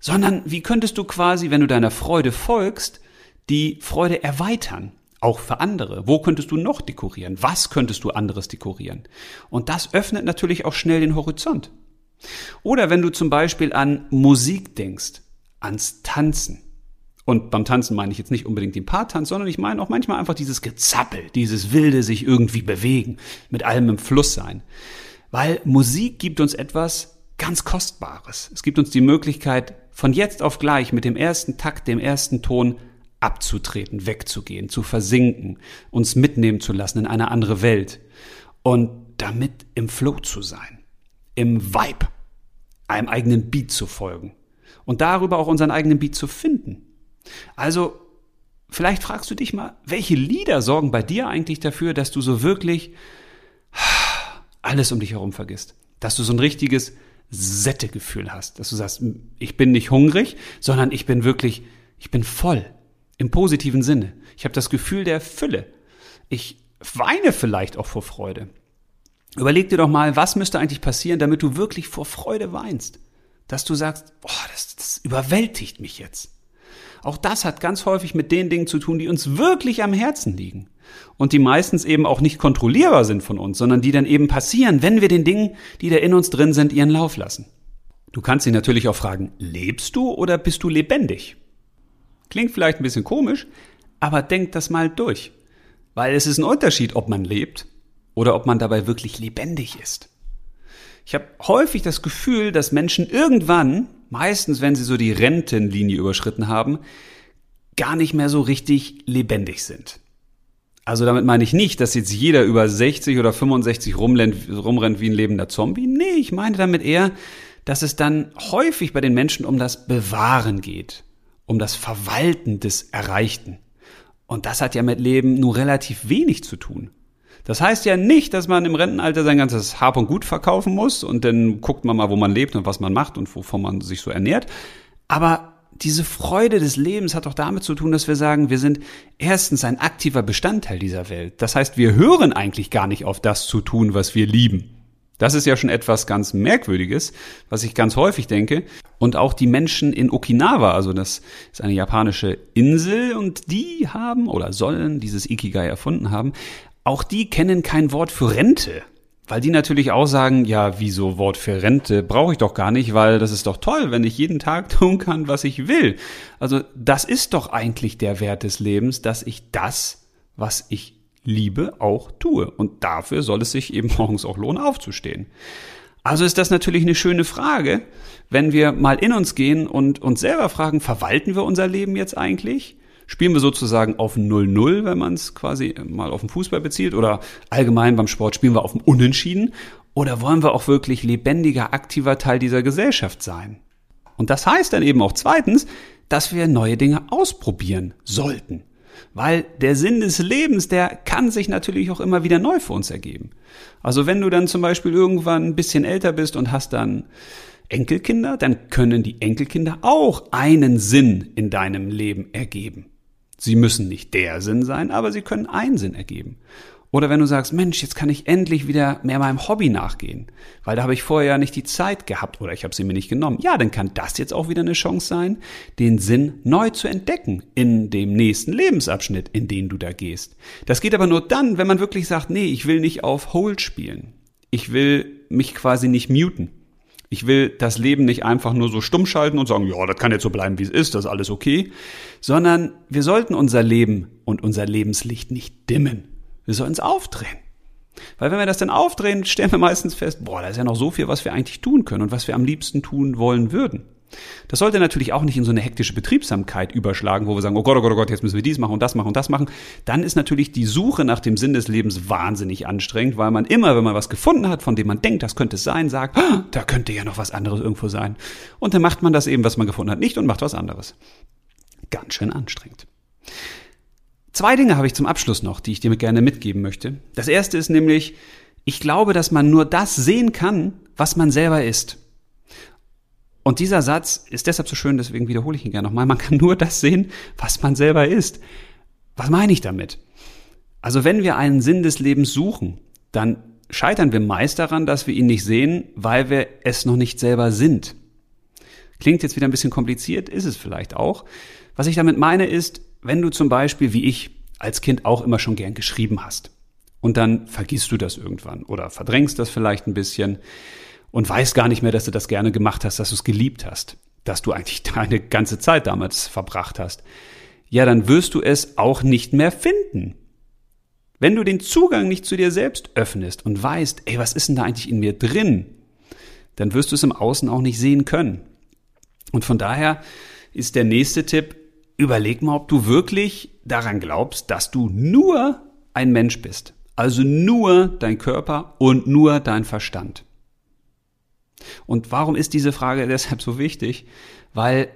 sondern wie könntest du quasi, wenn du deiner Freude folgst, die Freude erweitern? Auch für andere. Wo könntest du noch dekorieren? Was könntest du anderes dekorieren? Und das öffnet natürlich auch schnell den Horizont. Oder wenn du zum Beispiel an Musik denkst, ans Tanzen. Und beim Tanzen meine ich jetzt nicht unbedingt den Paartanz, sondern ich meine auch manchmal einfach dieses Gezappel, dieses wilde sich irgendwie bewegen, mit allem im Fluss sein. Weil Musik gibt uns etwas ganz Kostbares. Es gibt uns die Möglichkeit, von jetzt auf gleich mit dem ersten Takt, dem ersten Ton abzutreten, wegzugehen, zu versinken, uns mitnehmen zu lassen in eine andere Welt und damit im Flow zu sein, im Vibe, einem eigenen Beat zu folgen und darüber auch unseren eigenen Beat zu finden. Also, vielleicht fragst du dich mal, welche Lieder sorgen bei dir eigentlich dafür, dass du so wirklich alles um dich herum vergisst? Dass du so ein richtiges Sättegefühl hast, dass du sagst, ich bin nicht hungrig, sondern ich bin wirklich, ich bin voll. Im positiven Sinne. Ich habe das Gefühl der Fülle. Ich weine vielleicht auch vor Freude. Überleg dir doch mal, was müsste eigentlich passieren, damit du wirklich vor Freude weinst? Dass du sagst, boah, das, das überwältigt mich jetzt. Auch das hat ganz häufig mit den Dingen zu tun, die uns wirklich am Herzen liegen. Und die meistens eben auch nicht kontrollierbar sind von uns, sondern die dann eben passieren, wenn wir den Dingen, die da in uns drin sind, ihren Lauf lassen. Du kannst dich natürlich auch fragen, lebst du oder bist du lebendig? Klingt vielleicht ein bisschen komisch, aber denk das mal durch. Weil es ist ein Unterschied, ob man lebt oder ob man dabei wirklich lebendig ist. Ich habe häufig das Gefühl, dass Menschen irgendwann, meistens wenn sie so die Rentenlinie überschritten haben, gar nicht mehr so richtig lebendig sind. Also damit meine ich nicht, dass jetzt jeder über 60 oder 65 rumrennt, rumrennt wie ein lebender Zombie. Nee, ich meine damit eher, dass es dann häufig bei den Menschen um das Bewahren geht um das Verwalten des Erreichten. Und das hat ja mit Leben nur relativ wenig zu tun. Das heißt ja nicht, dass man im Rentenalter sein ganzes Hab und Gut verkaufen muss und dann guckt man mal, wo man lebt und was man macht und wovon man sich so ernährt. Aber diese Freude des Lebens hat auch damit zu tun, dass wir sagen, wir sind erstens ein aktiver Bestandteil dieser Welt. Das heißt, wir hören eigentlich gar nicht auf das zu tun, was wir lieben. Das ist ja schon etwas ganz Merkwürdiges, was ich ganz häufig denke. Und auch die Menschen in Okinawa, also das ist eine japanische Insel und die haben oder sollen dieses Ikigai erfunden haben, auch die kennen kein Wort für Rente. Weil die natürlich auch sagen, ja, wieso Wort für Rente brauche ich doch gar nicht, weil das ist doch toll, wenn ich jeden Tag [LAUGHS] tun kann, was ich will. Also das ist doch eigentlich der Wert des Lebens, dass ich das, was ich Liebe auch tue. Und dafür soll es sich eben [LAUGHS] morgens auch lohnen, aufzustehen. Also ist das natürlich eine schöne Frage, wenn wir mal in uns gehen und uns selber fragen, verwalten wir unser Leben jetzt eigentlich? Spielen wir sozusagen auf 0-0, wenn man es quasi mal auf den Fußball bezieht oder allgemein beim Sport spielen wir auf dem Unentschieden? Oder wollen wir auch wirklich lebendiger, aktiver Teil dieser Gesellschaft sein? Und das heißt dann eben auch zweitens, dass wir neue Dinge ausprobieren sollten. Weil der Sinn des Lebens, der kann sich natürlich auch immer wieder neu für uns ergeben. Also wenn du dann zum Beispiel irgendwann ein bisschen älter bist und hast dann Enkelkinder, dann können die Enkelkinder auch einen Sinn in deinem Leben ergeben. Sie müssen nicht der Sinn sein, aber sie können einen Sinn ergeben. Oder wenn du sagst, Mensch, jetzt kann ich endlich wieder mehr meinem Hobby nachgehen, weil da habe ich vorher ja nicht die Zeit gehabt oder ich habe sie mir nicht genommen. Ja, dann kann das jetzt auch wieder eine Chance sein, den Sinn neu zu entdecken in dem nächsten Lebensabschnitt, in den du da gehst. Das geht aber nur dann, wenn man wirklich sagt, nee, ich will nicht auf Hold spielen. Ich will mich quasi nicht muten. Ich will das Leben nicht einfach nur so stumm schalten und sagen, ja, das kann jetzt so bleiben, wie es ist, das ist alles okay, sondern wir sollten unser Leben und unser Lebenslicht nicht dimmen. Wir sollen es aufdrehen. Weil wenn wir das dann aufdrehen, stellen wir meistens fest, boah, da ist ja noch so viel, was wir eigentlich tun können und was wir am liebsten tun wollen würden. Das sollte natürlich auch nicht in so eine hektische Betriebsamkeit überschlagen, wo wir sagen, oh Gott, oh Gott, oh Gott, jetzt müssen wir dies machen und das machen und das machen. Dann ist natürlich die Suche nach dem Sinn des Lebens wahnsinnig anstrengend, weil man immer, wenn man was gefunden hat, von dem man denkt, das könnte es sein, sagt, ah, da könnte ja noch was anderes irgendwo sein. Und dann macht man das eben, was man gefunden hat, nicht und macht was anderes. Ganz schön anstrengend. Zwei Dinge habe ich zum Abschluss noch, die ich dir gerne mitgeben möchte. Das erste ist nämlich, ich glaube, dass man nur das sehen kann, was man selber ist. Und dieser Satz ist deshalb so schön, deswegen wiederhole ich ihn gerne nochmal. Man kann nur das sehen, was man selber ist. Was meine ich damit? Also wenn wir einen Sinn des Lebens suchen, dann scheitern wir meist daran, dass wir ihn nicht sehen, weil wir es noch nicht selber sind. Klingt jetzt wieder ein bisschen kompliziert, ist es vielleicht auch. Was ich damit meine ist, wenn du zum Beispiel, wie ich, als Kind auch immer schon gern geschrieben hast. Und dann vergisst du das irgendwann oder verdrängst das vielleicht ein bisschen und weißt gar nicht mehr, dass du das gerne gemacht hast, dass du es geliebt hast, dass du eigentlich [LAUGHS] deine ganze Zeit damals verbracht hast. Ja, dann wirst du es auch nicht mehr finden. Wenn du den Zugang nicht zu dir selbst öffnest und weißt, ey, was ist denn da eigentlich in mir drin, dann wirst du es im Außen auch nicht sehen können. Und von daher ist der nächste Tipp, überleg mal, ob du wirklich daran glaubst, dass du nur ein Mensch bist. Also nur dein Körper und nur dein Verstand. Und warum ist diese Frage [LAUGHS] deshalb so wichtig? Weil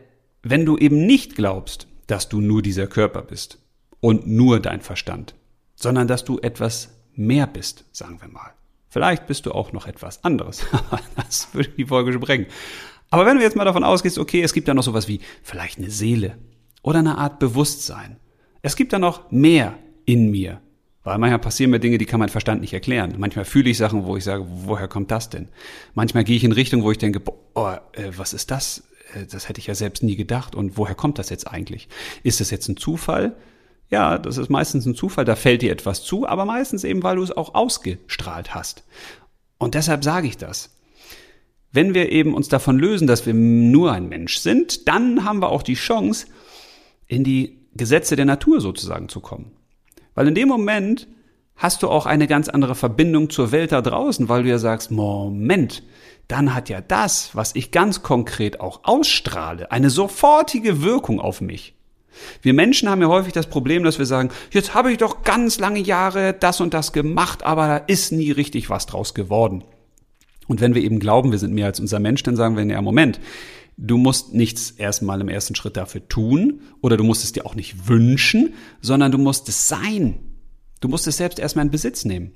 wenn du eben nicht glaubst, dass du nur dieser Körper bist und nur dein Verstand, sondern dass du etwas mehr bist, sagen wir mal. Vielleicht bist du auch noch etwas anderes. [LAUGHS] das würde die Folge sprengen. Aber wenn du jetzt mal davon ausgehst, okay, es gibt da noch sowas wie vielleicht eine Seele oder eine Art Bewusstsein. Es gibt da noch mehr in mir. Weil manchmal passieren mir Dinge, die kann mein Verstand nicht erklären. Manchmal fühle ich Sachen, wo ich sage, woher kommt das denn? Manchmal gehe ich in Richtung, wo ich denke, boah, äh, was ist das? Äh, das hätte ich ja selbst nie gedacht. Und woher kommt das jetzt eigentlich? Ist das jetzt ein Zufall? Ja, das ist meistens ein Zufall, da fällt dir etwas zu, aber meistens eben, weil du es auch ausgestrahlt hast. Und deshalb sage ich das. Wenn wir eben uns davon lösen, dass wir nur ein Mensch sind, dann haben wir auch die Chance, in die Gesetze der Natur sozusagen zu kommen. Weil in dem Moment hast du auch eine ganz andere Verbindung zur Welt da draußen, weil du ja sagst, Moment, dann hat ja das, was ich ganz konkret auch ausstrahle, eine sofortige Wirkung auf mich. Wir Menschen haben ja häufig das Problem, dass wir sagen, jetzt habe ich doch ganz lange Jahre das und das gemacht, aber da ist nie richtig was draus geworden. Und wenn wir eben glauben, wir sind mehr als unser Mensch, dann sagen wir, ja, Moment, du musst nichts erstmal im ersten Schritt dafür tun oder du musst es dir auch nicht wünschen, sondern du musst es sein. Du musst es selbst erstmal in Besitz nehmen.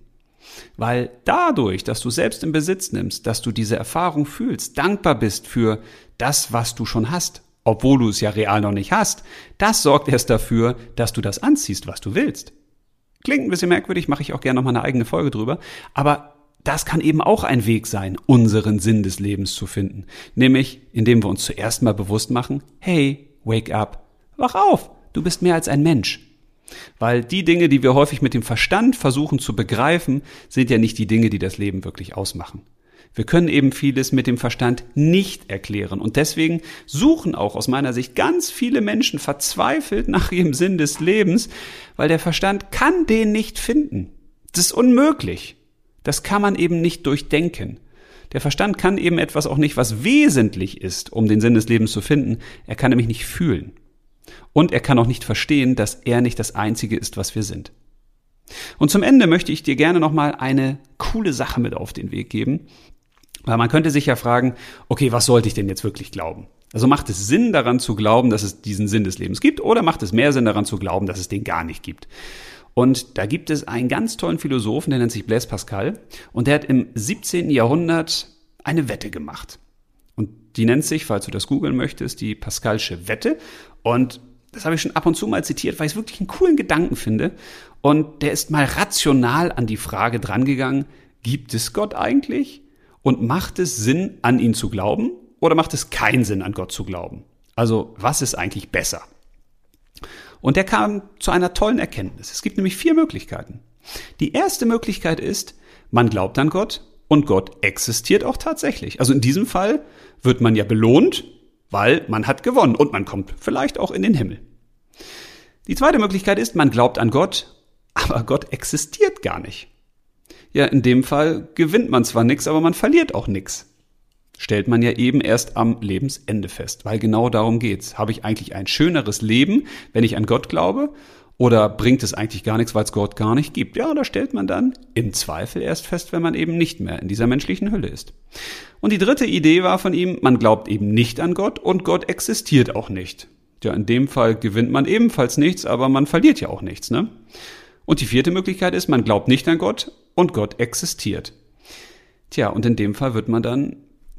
Weil dadurch, dass du selbst in Besitz nimmst, dass du diese Erfahrung fühlst, dankbar bist für das, was du schon hast, obwohl du es ja real noch nicht hast, das sorgt erst dafür, dass du das anziehst, was du willst. Klingt ein bisschen merkwürdig, mache ich auch gerne noch mal eine eigene Folge drüber, aber das kann eben auch ein Weg sein, unseren Sinn des Lebens zu finden. Nämlich, indem wir uns zuerst mal bewusst machen, hey, wake up, wach auf, du bist mehr als ein Mensch. Weil die Dinge, die wir häufig mit dem Verstand versuchen zu begreifen, sind ja nicht die Dinge, die das Leben wirklich ausmachen. Wir können eben vieles mit dem Verstand nicht erklären. Und deswegen suchen auch aus meiner Sicht ganz viele Menschen verzweifelt nach ihrem Sinn des Lebens, weil der Verstand kann den nicht finden. Das ist unmöglich. Das kann man eben nicht durchdenken. Der Verstand kann eben etwas auch nicht, was wesentlich ist, um den Sinn des Lebens zu finden. Er kann nämlich nicht fühlen. Und er kann auch nicht verstehen, dass er nicht das Einzige ist, was wir sind. Und zum Ende möchte ich dir gerne nochmal eine coole Sache mit auf den Weg geben, weil man könnte sich ja fragen, okay, was sollte ich denn jetzt wirklich glauben? Also macht es Sinn daran zu glauben, dass es diesen Sinn des Lebens gibt oder macht es mehr Sinn daran zu glauben, dass es den gar nicht gibt? Und da gibt es einen ganz tollen Philosophen, der nennt sich Blaise Pascal und der hat im 17. Jahrhundert eine Wette gemacht. Und die nennt sich, falls du das googeln möchtest, die Pascalsche Wette. Und das habe ich schon ab und zu mal zitiert, weil ich es wirklich einen coolen Gedanken finde. Und der ist mal rational an die Frage drangegangen, gibt es Gott eigentlich? Und macht es Sinn, an ihn zu glauben oder macht es keinen Sinn, an Gott zu glauben? Also was ist eigentlich besser? Und er kam zu einer tollen Erkenntnis. Es gibt nämlich vier Möglichkeiten. Die erste Möglichkeit ist, man glaubt an Gott und Gott existiert auch tatsächlich. Also in diesem Fall wird man ja belohnt, weil man hat gewonnen und man kommt vielleicht auch in den Himmel. Die zweite Möglichkeit ist, man glaubt an Gott, aber Gott existiert gar nicht. Ja, in dem Fall gewinnt man zwar nichts, aber man verliert auch nichts. Stellt man ja eben erst am Lebensende fest, weil genau darum geht's. Habe ich eigentlich ein schöneres Leben, wenn ich an Gott glaube? Oder bringt es eigentlich gar nichts, weil es Gott gar nicht gibt? Ja, da stellt man dann im Zweifel erst fest, wenn man eben nicht mehr in dieser menschlichen Hülle ist. Und die dritte Idee war von ihm, man glaubt eben nicht an Gott und Gott existiert auch nicht. Ja, in dem Fall gewinnt man ebenfalls nichts, aber man verliert ja auch nichts, ne? Und die vierte Möglichkeit ist, man glaubt nicht an Gott und Gott existiert. Tja, und in dem Fall wird man dann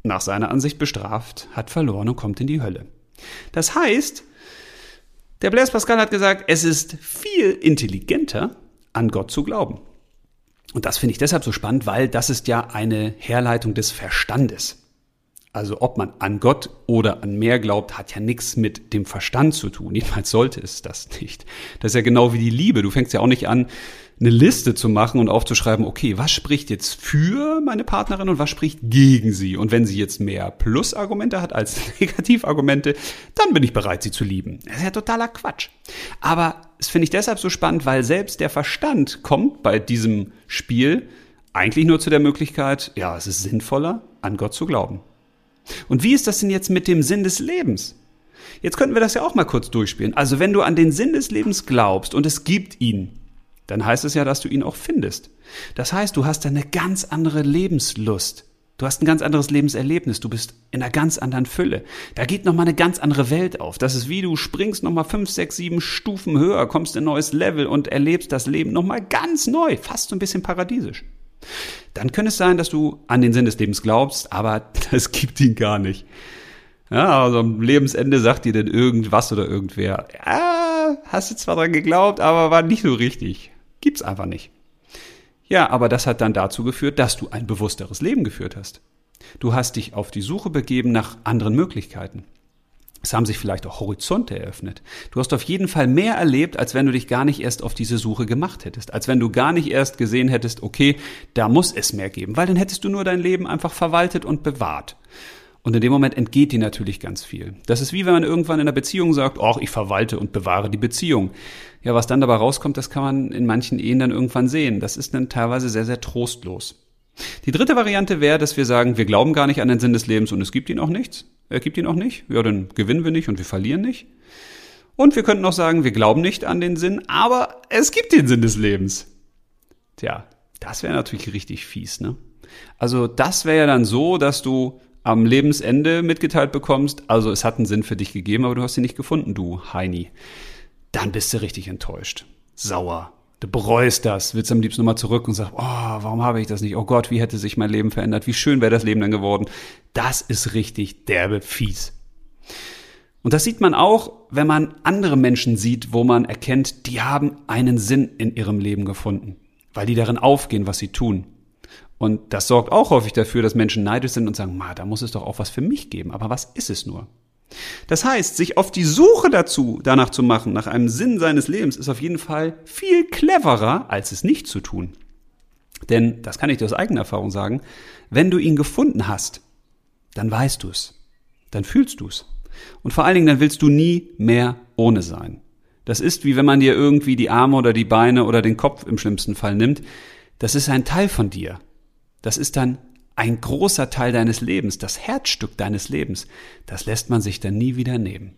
nach seiner Ansicht bestraft, hat verloren und kommt in die Hölle. Das heißt, der Blaise Pascal hat gesagt, es ist viel intelligenter, an Gott zu glauben. Und das finde ich deshalb so spannend, weil das ist ja eine Herleitung des Verstandes. Also ob man an Gott oder an mehr glaubt, hat ja nichts mit dem Verstand zu tun. Jedenfalls sollte es das nicht. Das ist ja genau wie die Liebe. Du fängst ja auch nicht an, eine Liste zu machen und aufzuschreiben, okay, was spricht jetzt für meine Partnerin und was spricht gegen sie? Und wenn sie jetzt mehr Plusargumente hat als [LAUGHS] Negativargumente, dann bin ich bereit, sie zu lieben. Das ist ja totaler Quatsch. Aber das finde ich deshalb so spannend, weil selbst der Verstand kommt bei diesem Spiel eigentlich nur zu der Möglichkeit, ja, es ist sinnvoller, an Gott zu glauben. Und wie ist das denn jetzt mit dem Sinn des Lebens? Jetzt könnten wir das ja auch mal kurz durchspielen. Also wenn du an den Sinn des Lebens glaubst und es gibt ihn, dann heißt es ja, dass du ihn auch findest. Das heißt, du hast eine ganz andere Lebenslust. Du hast ein ganz anderes Lebenserlebnis. Du bist in einer ganz anderen Fülle. Da geht nochmal eine ganz andere Welt auf. Das ist wie du springst nochmal fünf, sechs, sieben Stufen höher, kommst in ein neues Level und erlebst das Leben nochmal ganz neu. Fast so ein bisschen paradiesisch. Dann könnte es sein, dass du an den Sinn des Lebens glaubst, aber [LAUGHS] es gibt ihn gar nicht. Ja, also am Lebensende sagt dir denn irgendwas oder irgendwer, ja, hast du zwar dran geglaubt, aber war nicht so richtig. Gibt's einfach nicht. Ja, aber das hat dann dazu geführt, dass du ein bewussteres Leben geführt hast. Du hast dich auf die Suche begeben nach anderen Möglichkeiten. Es haben sich vielleicht auch Horizonte eröffnet. Du hast auf jeden Fall mehr erlebt, als wenn du dich gar nicht erst auf diese Suche gemacht hättest. Als wenn du gar nicht erst gesehen hättest, okay, da muss es mehr geben. Weil dann hättest du nur dein Leben einfach verwaltet und bewahrt. Und in dem Moment entgeht dir natürlich ganz viel. Das ist wie wenn man irgendwann in einer Beziehung sagt, ach, ich verwalte und bewahre die Beziehung. Ja, was dann dabei rauskommt, das kann man in manchen Ehen dann irgendwann sehen. Das ist dann teilweise sehr, sehr trostlos. Die dritte Variante wäre, dass wir sagen, wir glauben gar nicht an den Sinn des Lebens und es gibt ihn auch nichts. Er gibt ihn auch nicht. Ja, dann gewinnen wir nicht und wir verlieren nicht. Und wir könnten auch sagen, wir glauben nicht an den Sinn, aber es gibt den Sinn des Lebens. Tja, das wäre natürlich richtig fies, ne? Also das wäre ja dann so, dass du am Lebensende mitgeteilt bekommst, also es hat einen Sinn für dich gegeben, aber du hast ihn nicht gefunden, du Heini, dann bist du richtig enttäuscht, sauer. Du bereust das, willst am liebsten nochmal zurück und sagst, oh, warum habe ich das nicht? Oh Gott, wie hätte sich mein Leben verändert? Wie schön wäre das Leben dann geworden? Das ist richtig derbe fies. Und das sieht man auch, wenn man andere Menschen sieht, wo man erkennt, die haben einen Sinn in ihrem Leben gefunden, weil die darin aufgehen, was sie tun. Und das sorgt auch häufig dafür, dass Menschen neidisch sind und sagen, ma, da muss es doch auch was für mich geben. Aber was ist es nur? Das heißt, sich auf die Suche dazu, danach zu machen, nach einem Sinn seines Lebens, ist auf jeden Fall viel cleverer, als es nicht zu tun. Denn, das kann ich dir aus eigener Erfahrung sagen, wenn du ihn gefunden hast, dann weißt du es. Dann fühlst du es. Und vor allen Dingen, dann willst du nie mehr ohne sein. Das ist wie wenn man dir irgendwie die Arme oder die Beine oder den Kopf im schlimmsten Fall nimmt. Das ist ein Teil von dir. Das ist dann ein großer Teil deines Lebens, das Herzstück deines Lebens. Das lässt man sich dann nie wieder nehmen.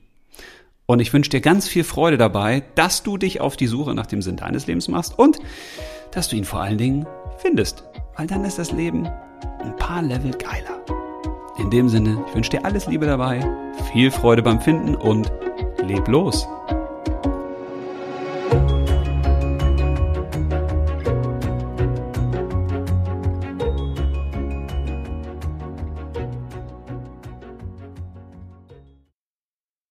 Und ich wünsche dir ganz viel Freude dabei, dass du dich auf die Suche nach dem Sinn deines Lebens machst und dass du ihn vor allen Dingen findest. Weil dann ist das Leben ein paar Level geiler. In dem Sinne, ich wünsche dir alles Liebe dabei, viel Freude beim Finden und leb los.